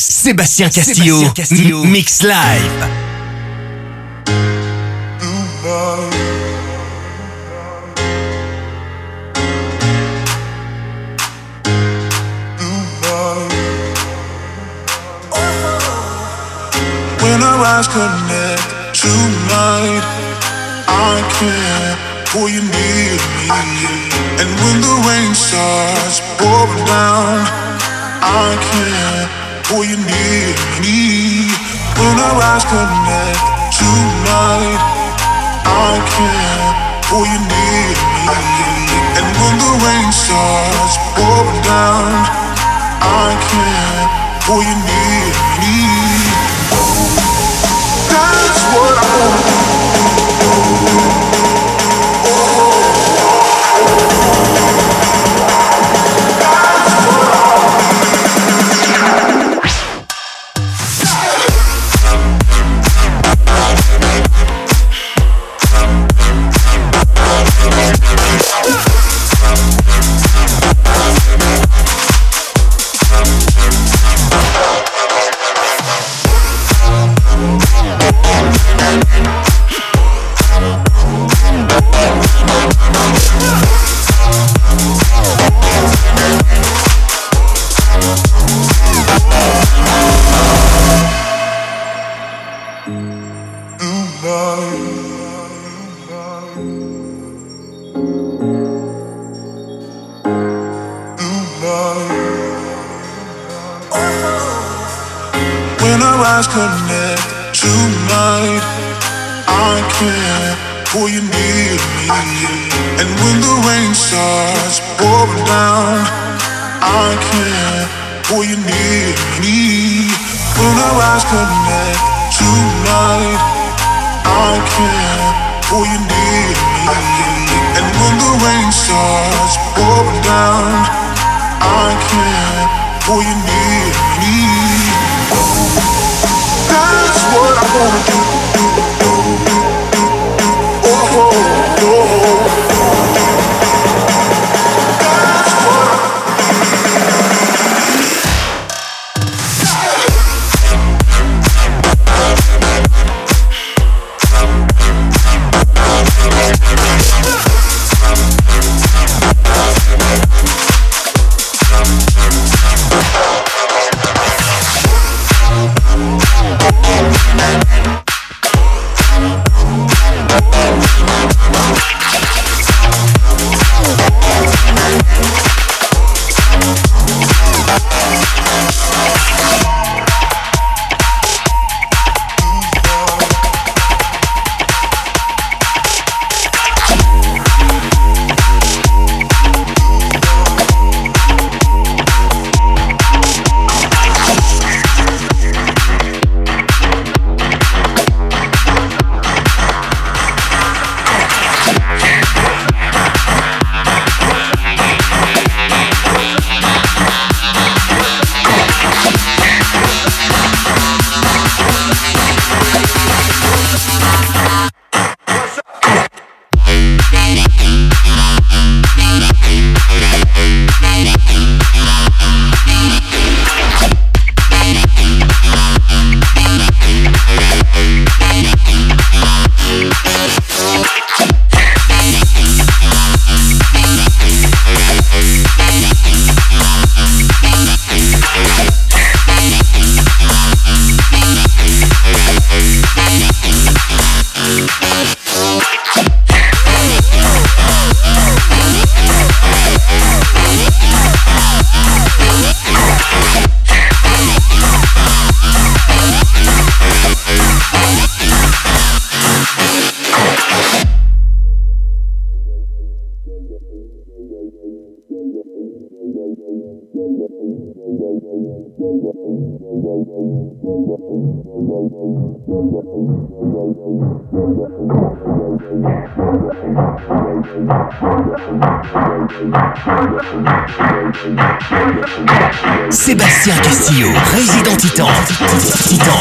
Sébastien Castillo, Sébastien Castillo. Mix Live. When our eyes connect tonight, I can't pull you near me. And when the rain starts pouring down, I can't pull you near me. When our eyes connect tonight, I can't pull you near me. And when the rain starts pouring down, I can't pull you near me. That's what I wanna you need. And when the rain starts pouring down, I can. All you need. Sébastien Castillo, résident Titan. Titan.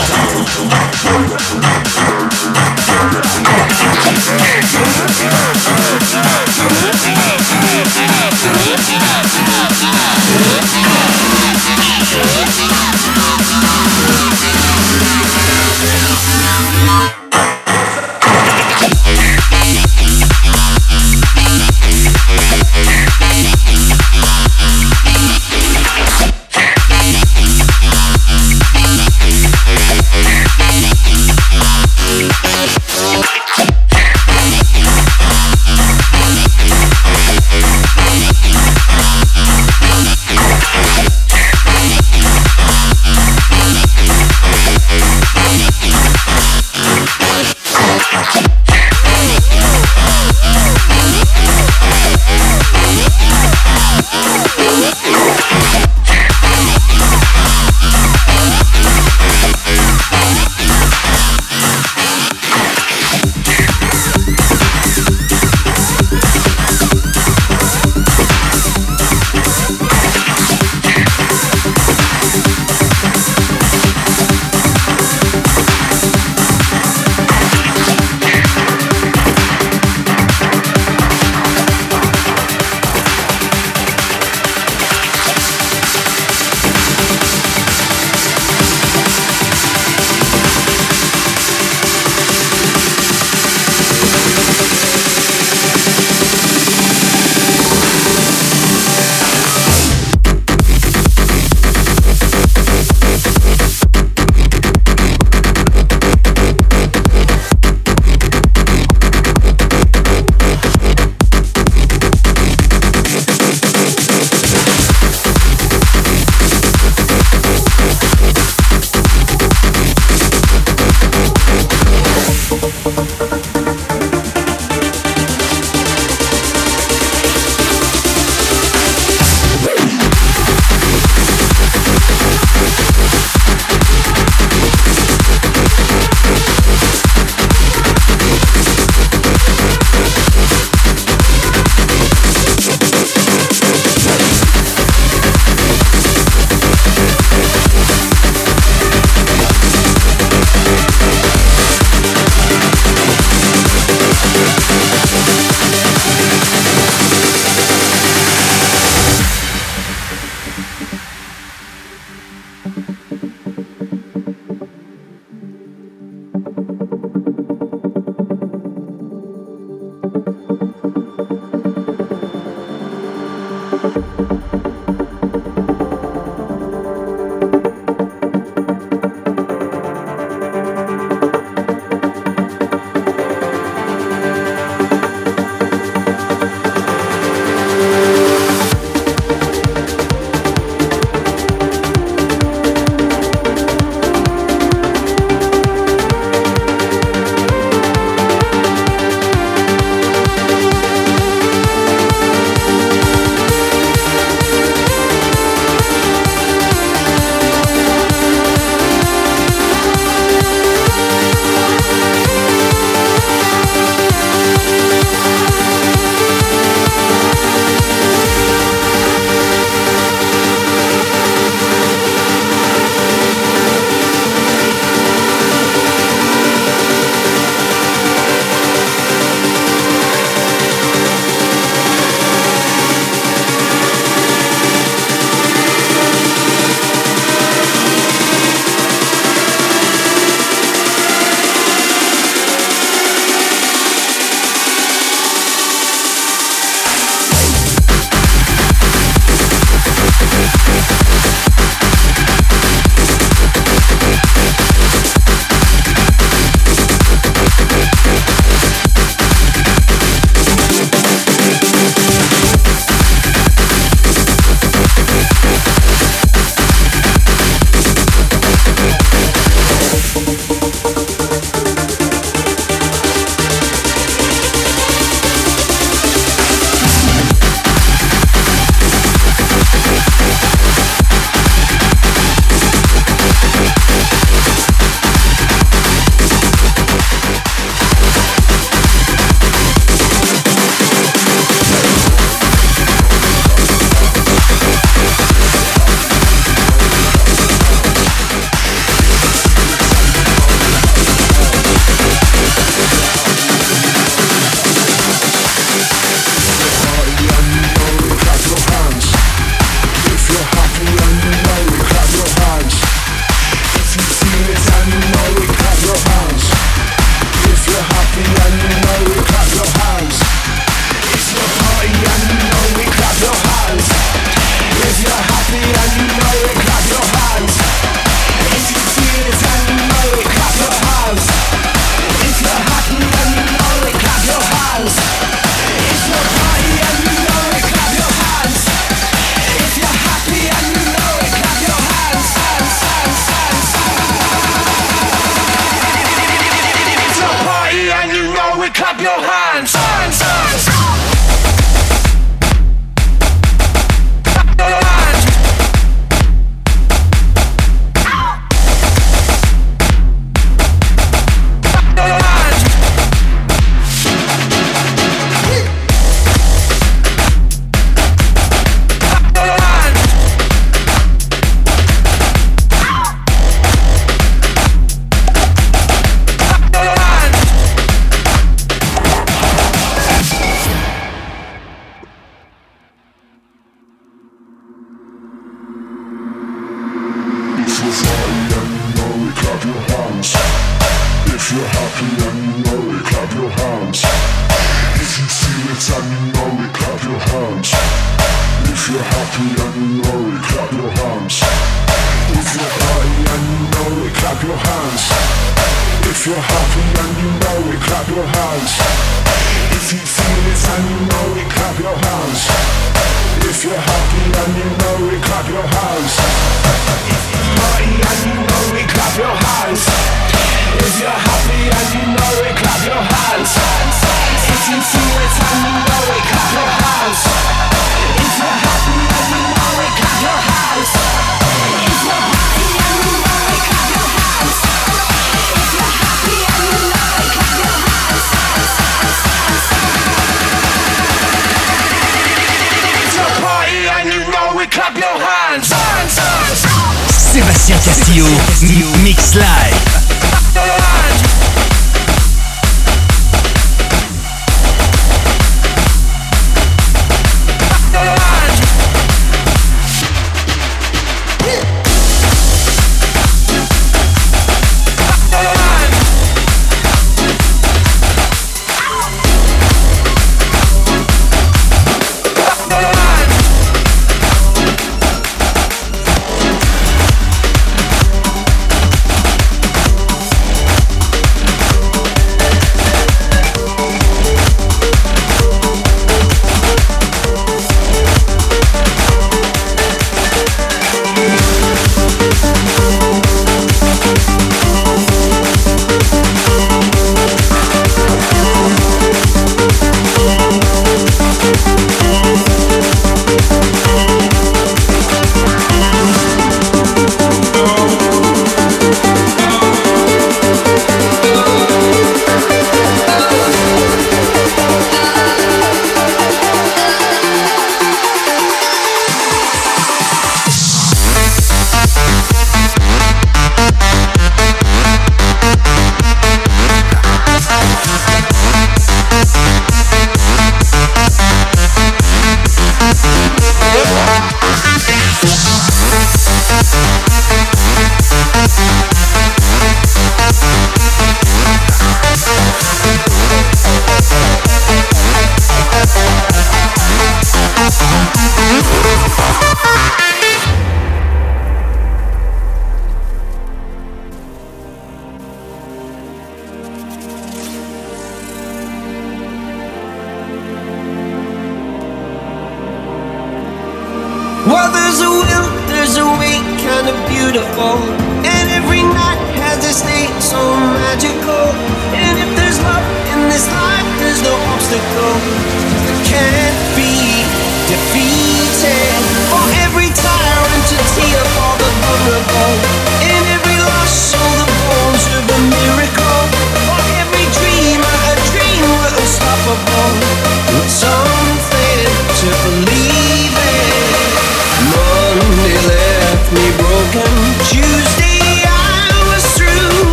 broken Tuesday.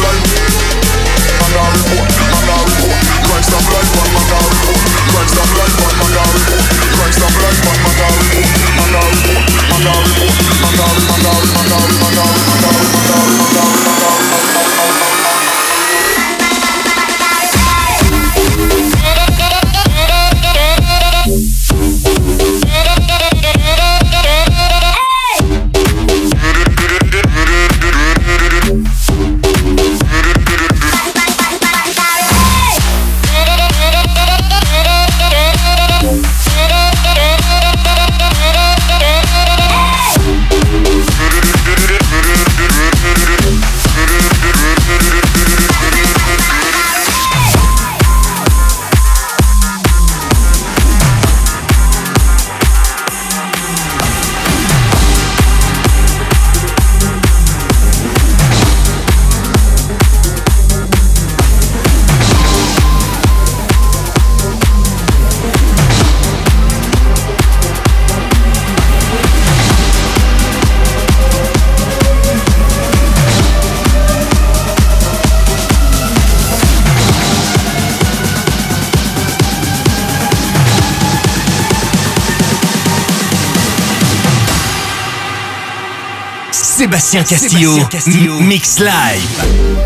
life. Man a report, man a report. Christ of life, man man a report. Christ of life, man man a report. Christ of life, man man a report. Man a report, man a report. Man a man a man a man a man a man a man a man a man a Sébastien Castillo, Sébastien Castillo. Mix Live.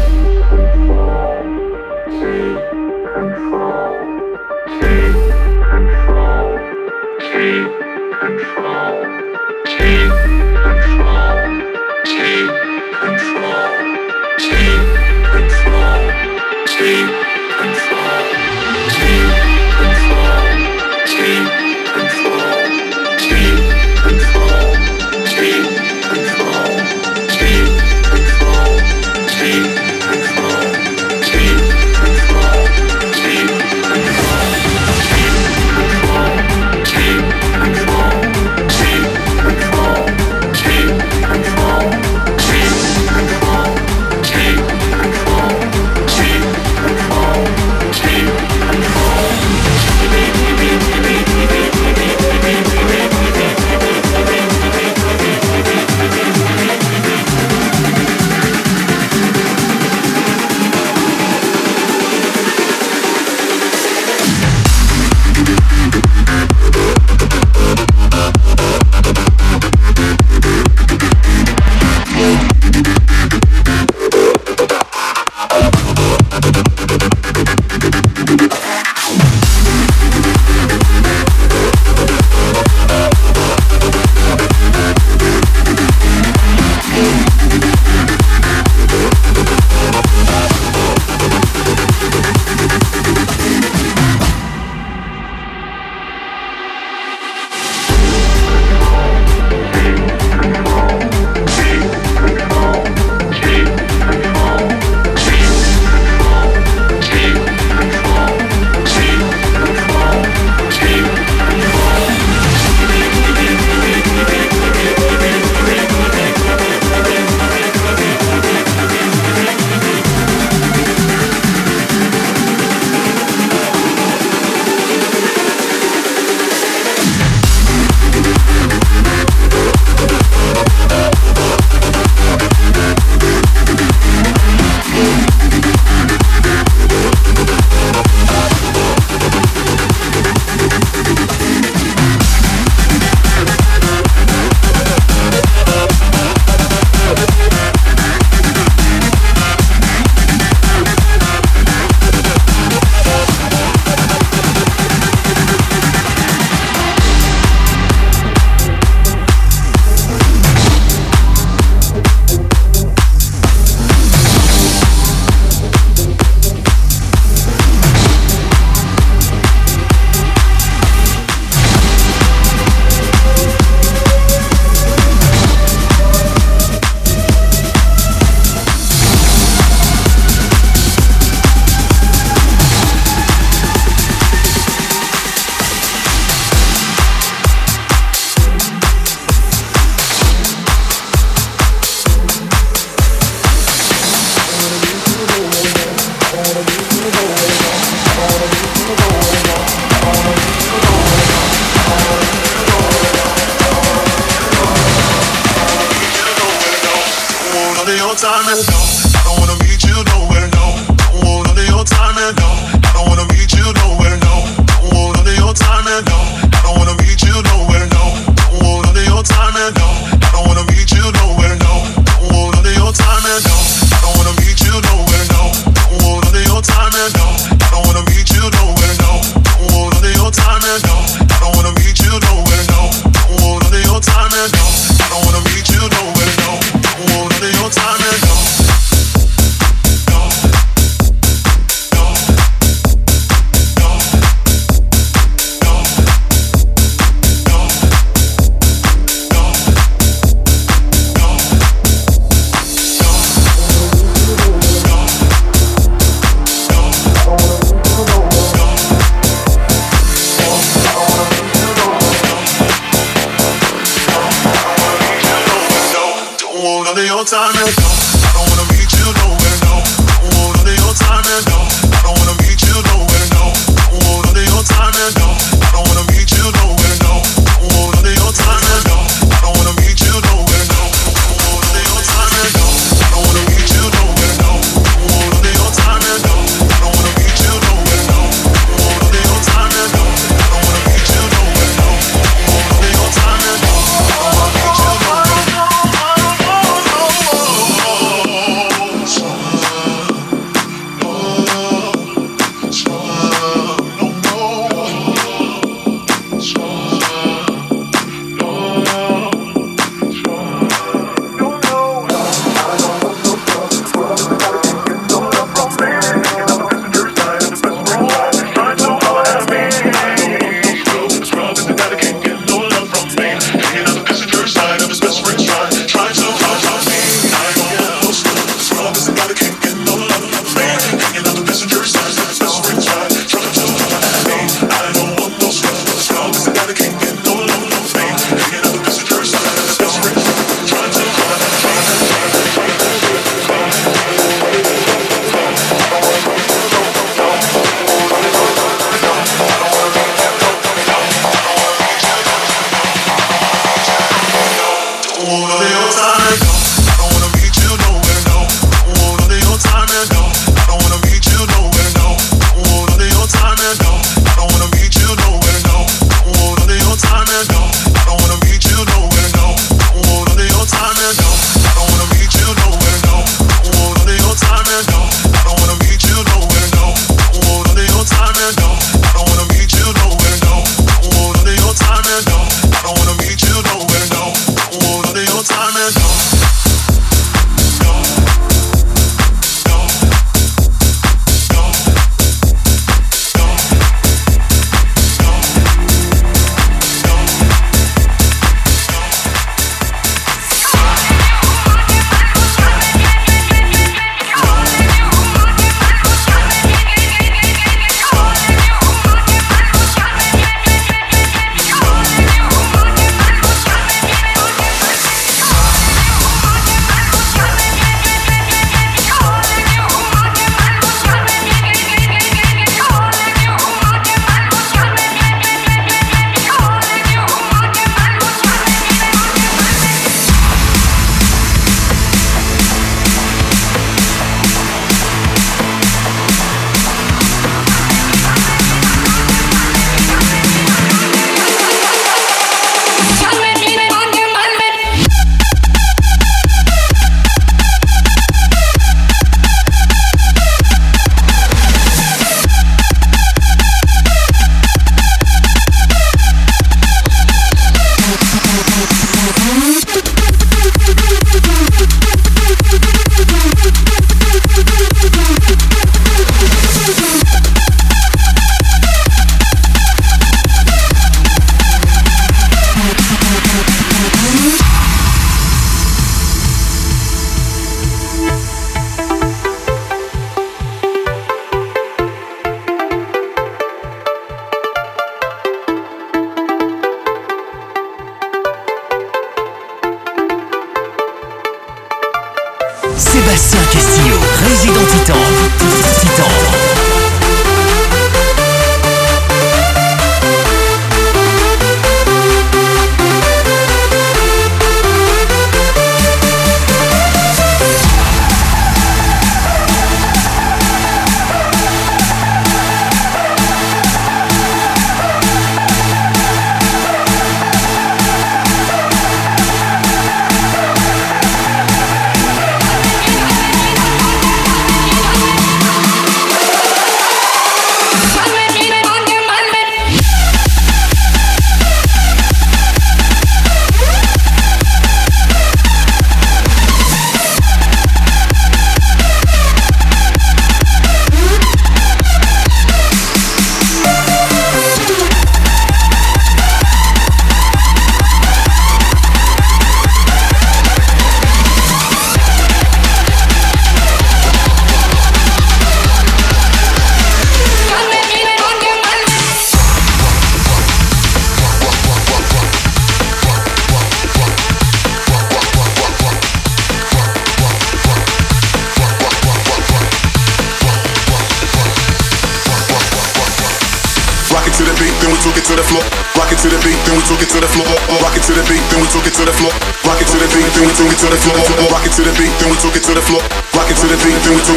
We took it to the floor.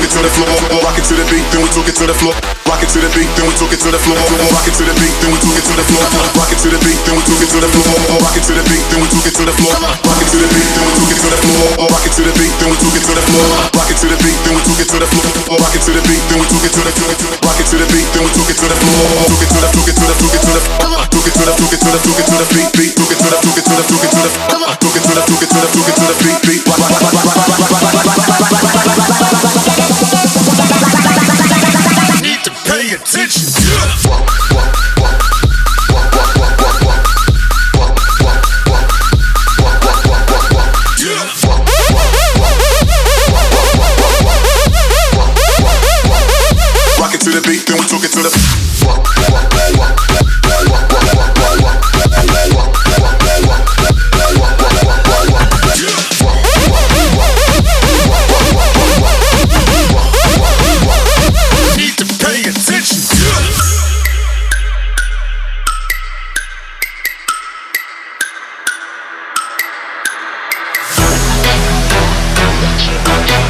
It to the floor. Rock it to the beat, then we took it to the floor. Rock it to the beat, then we took it to the floor. Rock it to the beat, then we took it to the floor. Rock it to the beat, then we took it to the floor. Rock it to the beat, then we took it to the floor. Rock it to the beat, then we took it to the floor. Rock it to the beat, then we took it to the floor. Rock it to the beat, then we took it to the floor. Rock it to the beat, then we took it to the floor. rock it to the beat, then we took it to the floor. Took it to the, took it to the, took it to the, took it to the, took it to the, took it to the beat, beat. Took it to the, took it to the, took it to the, took it to the, took it to the, took it to the beat, beat.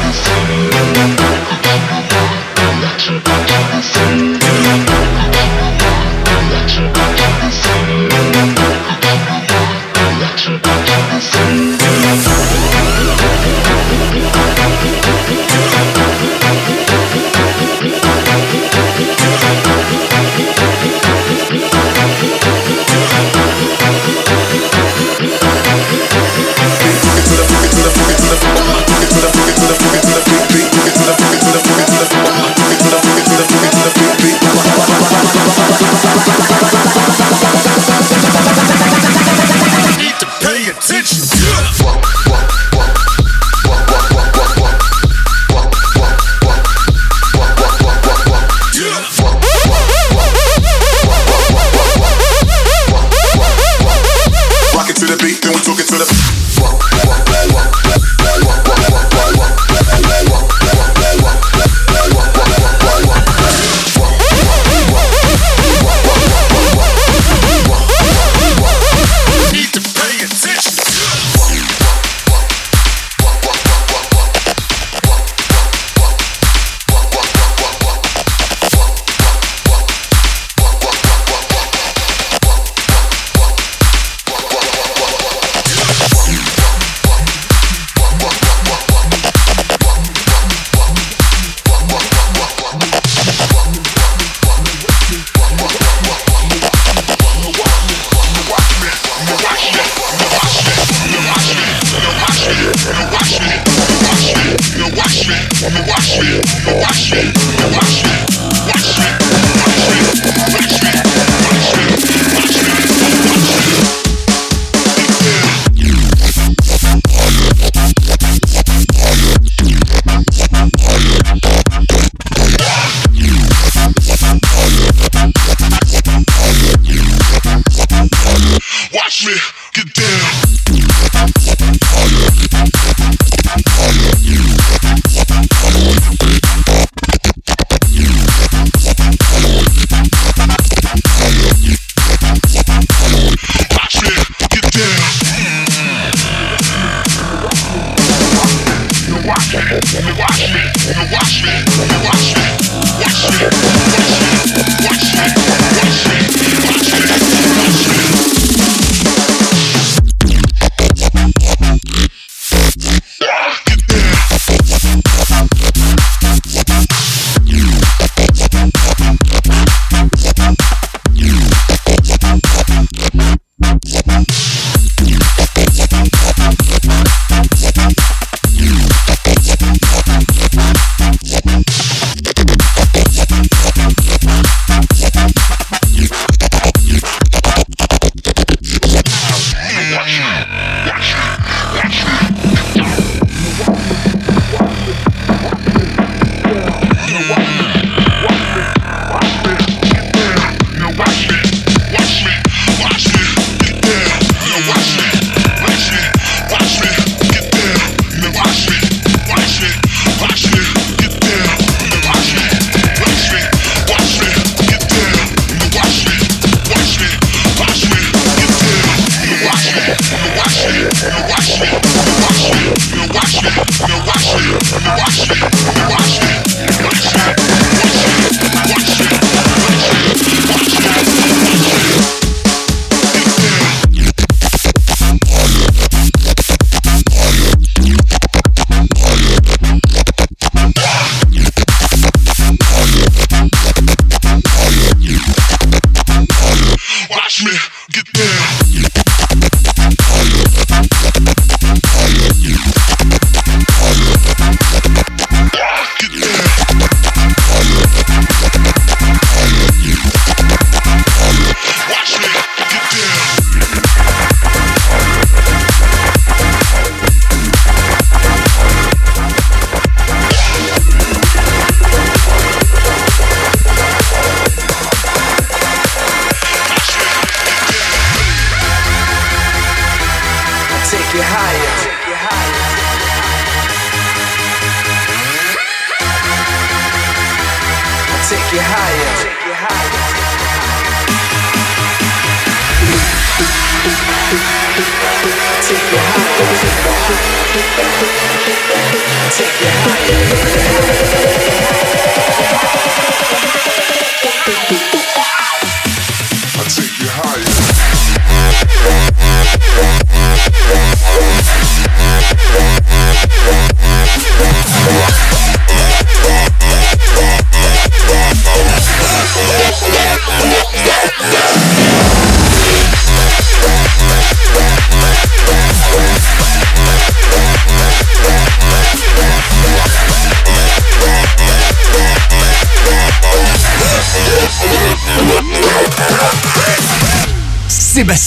Need me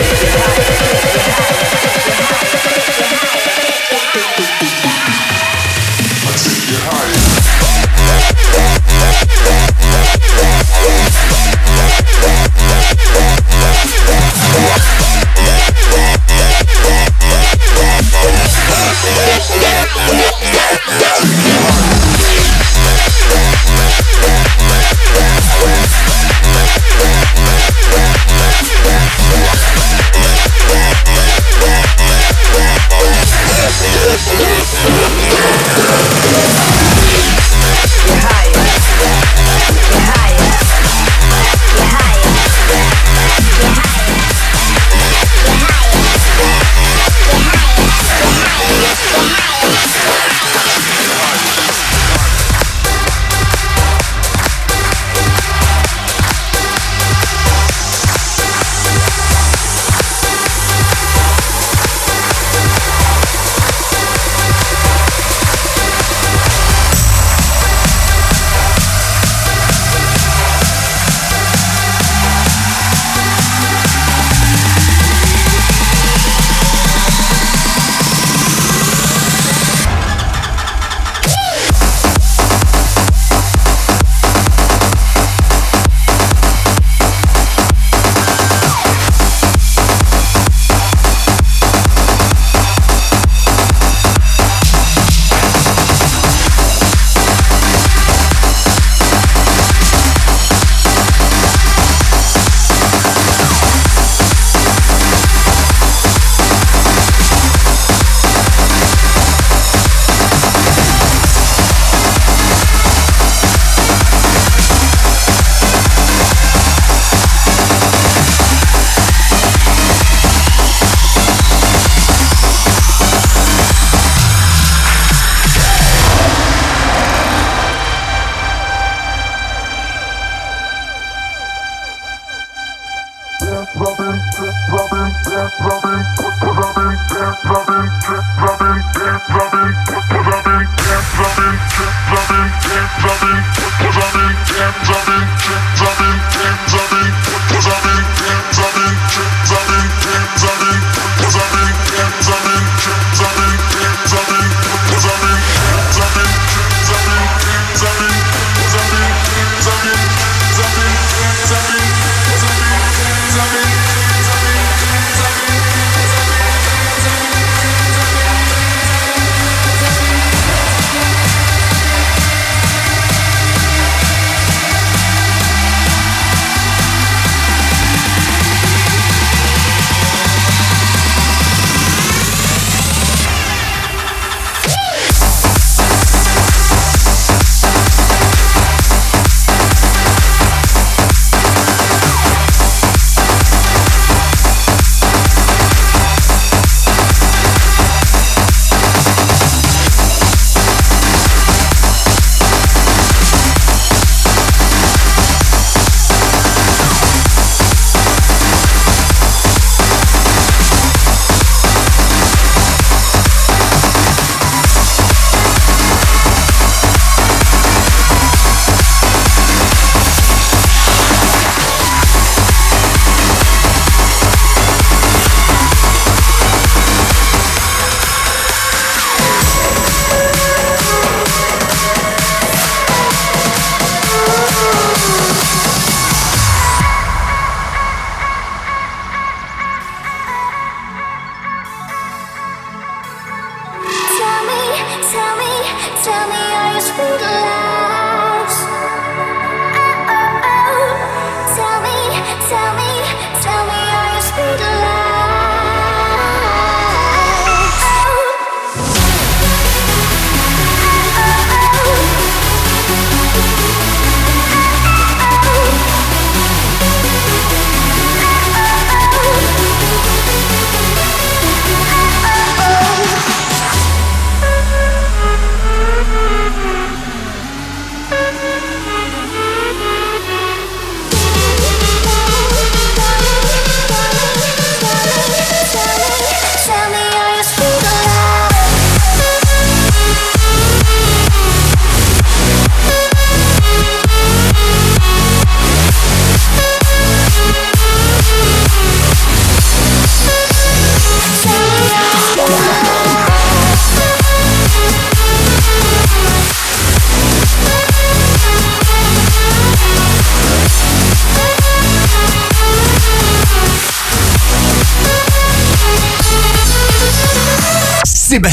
Yeah.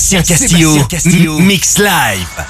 Sébastien Castillo, Sébastien Castillo. Mix Live.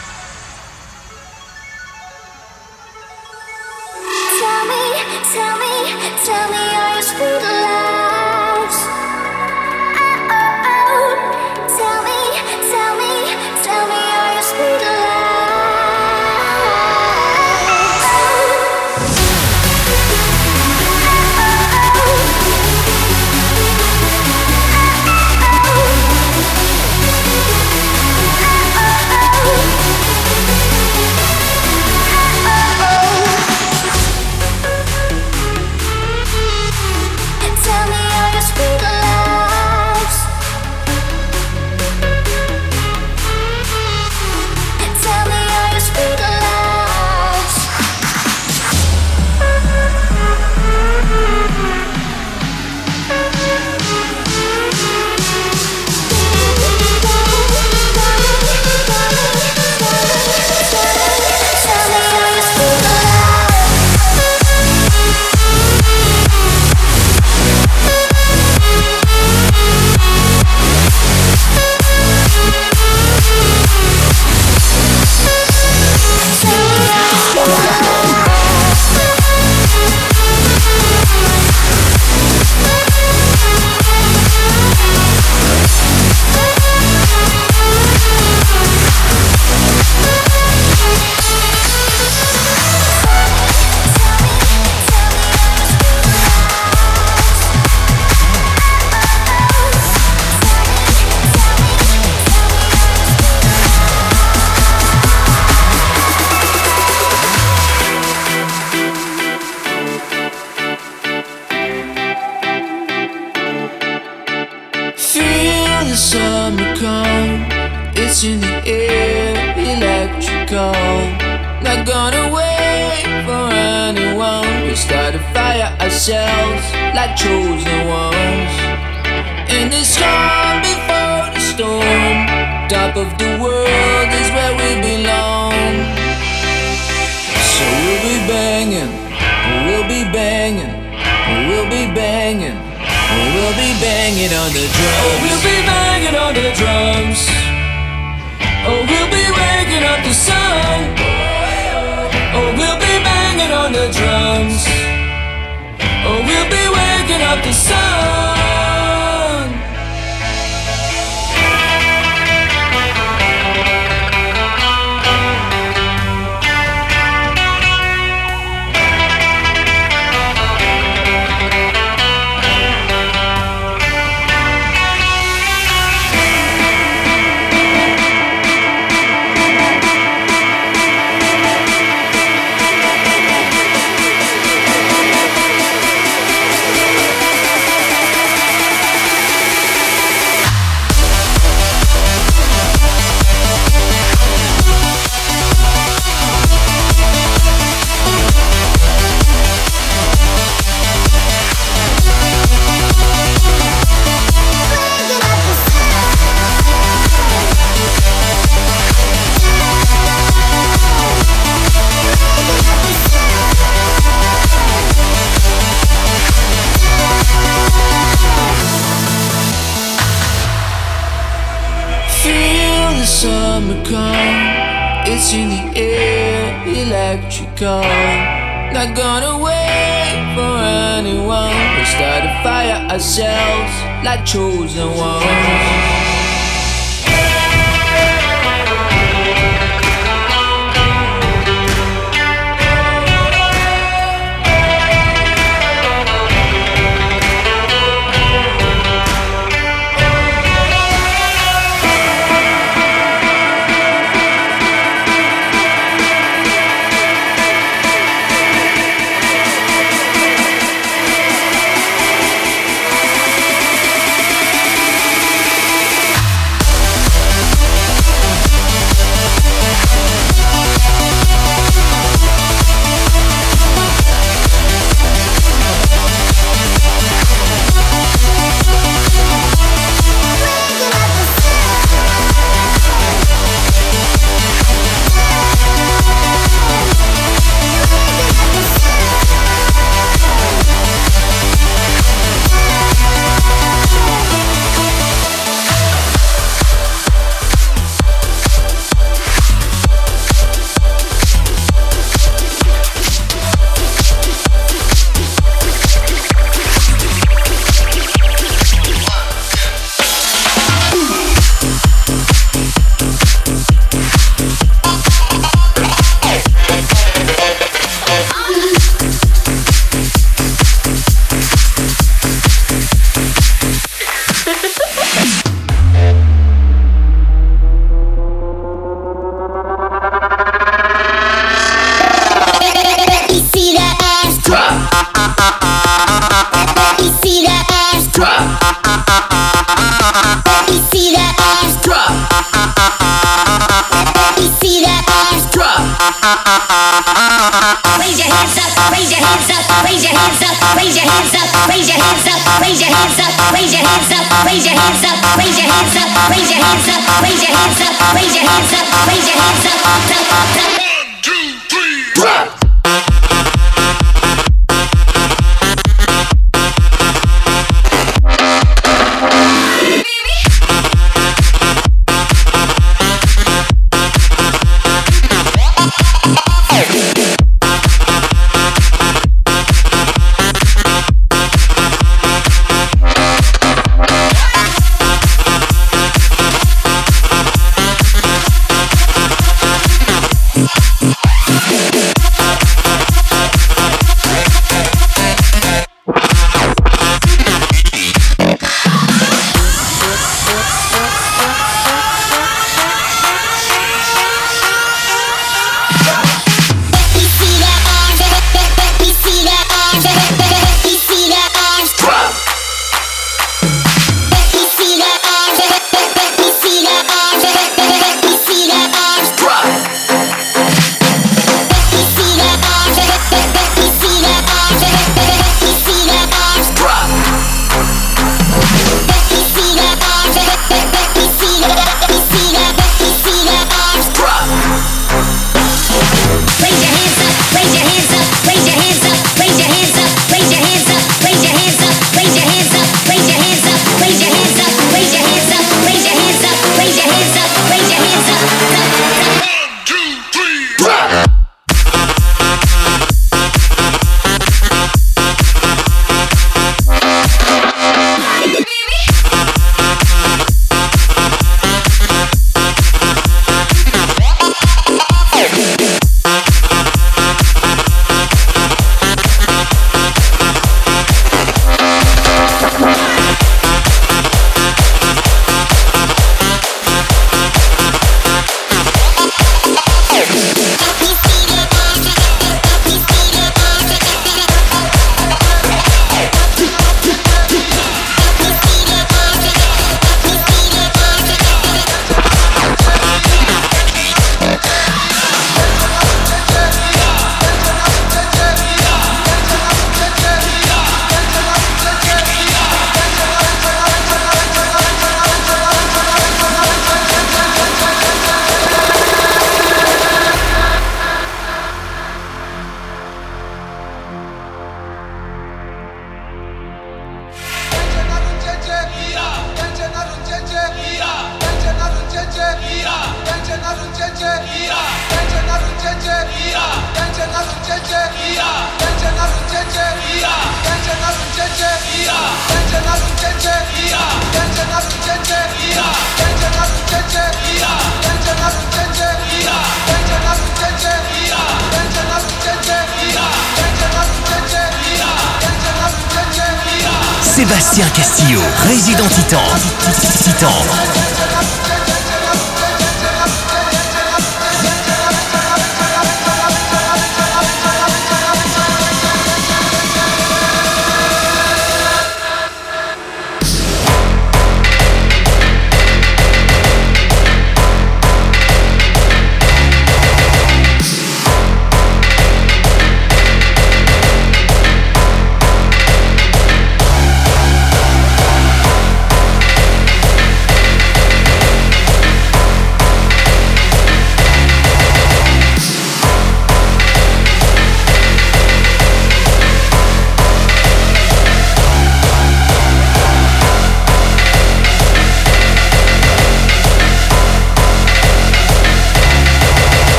raise your hands up, raise your hands up, up, up, up.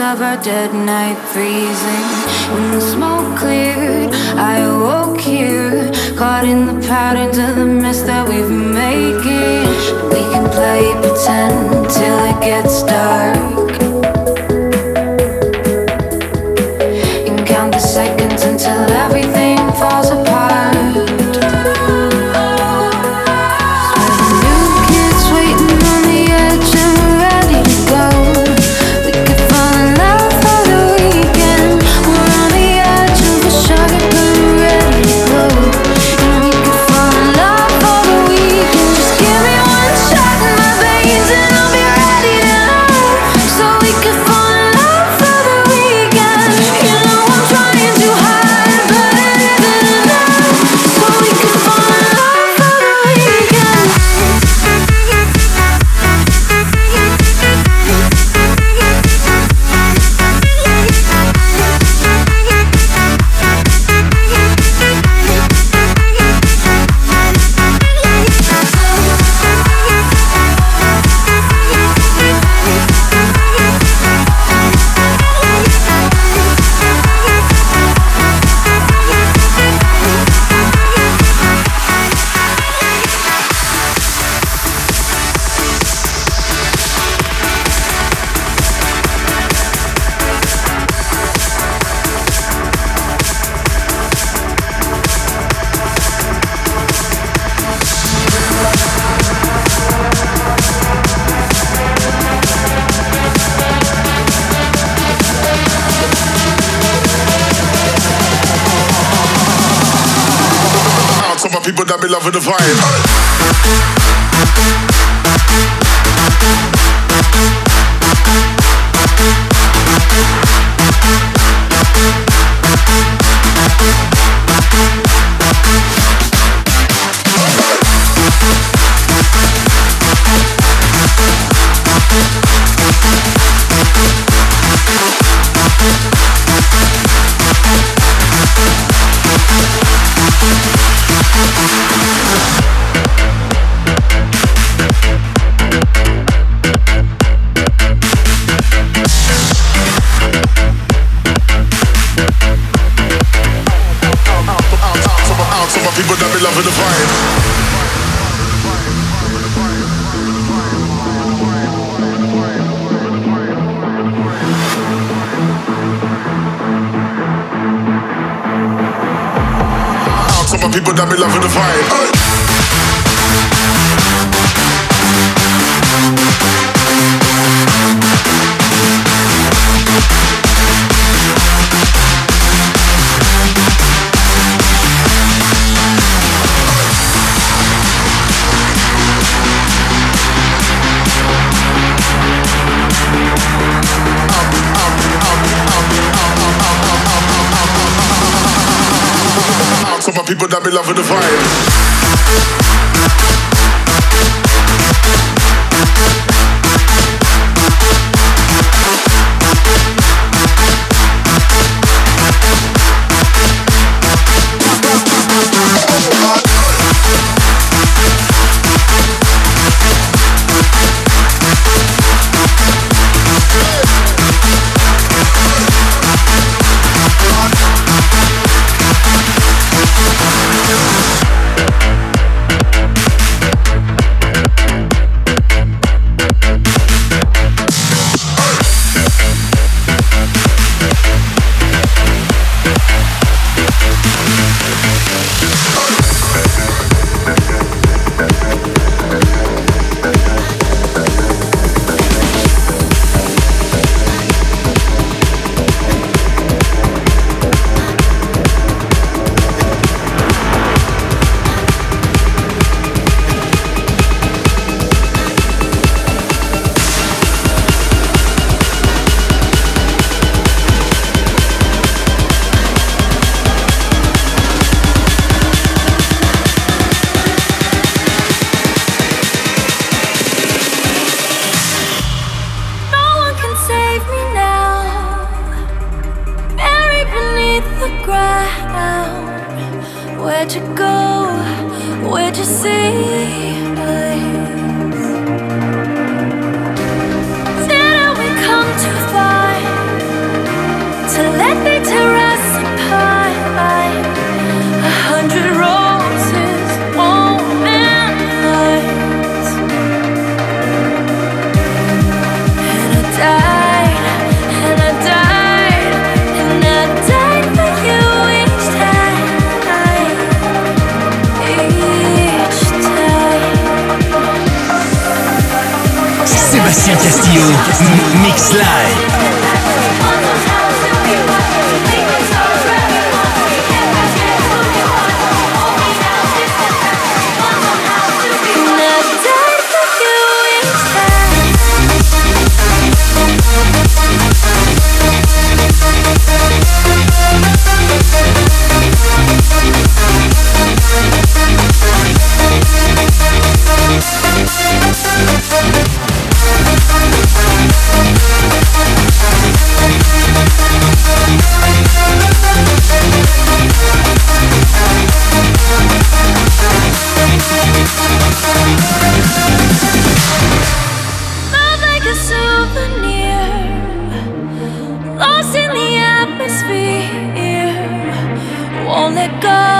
Of our dead night freezing. When the smoke cleared, I awoke here, caught in the patterns of the mess that we've been making. We can play pretend till it gets dark. And count the seconds until everything the vibe. a souvenir lost in the atmosphere. Won't let go.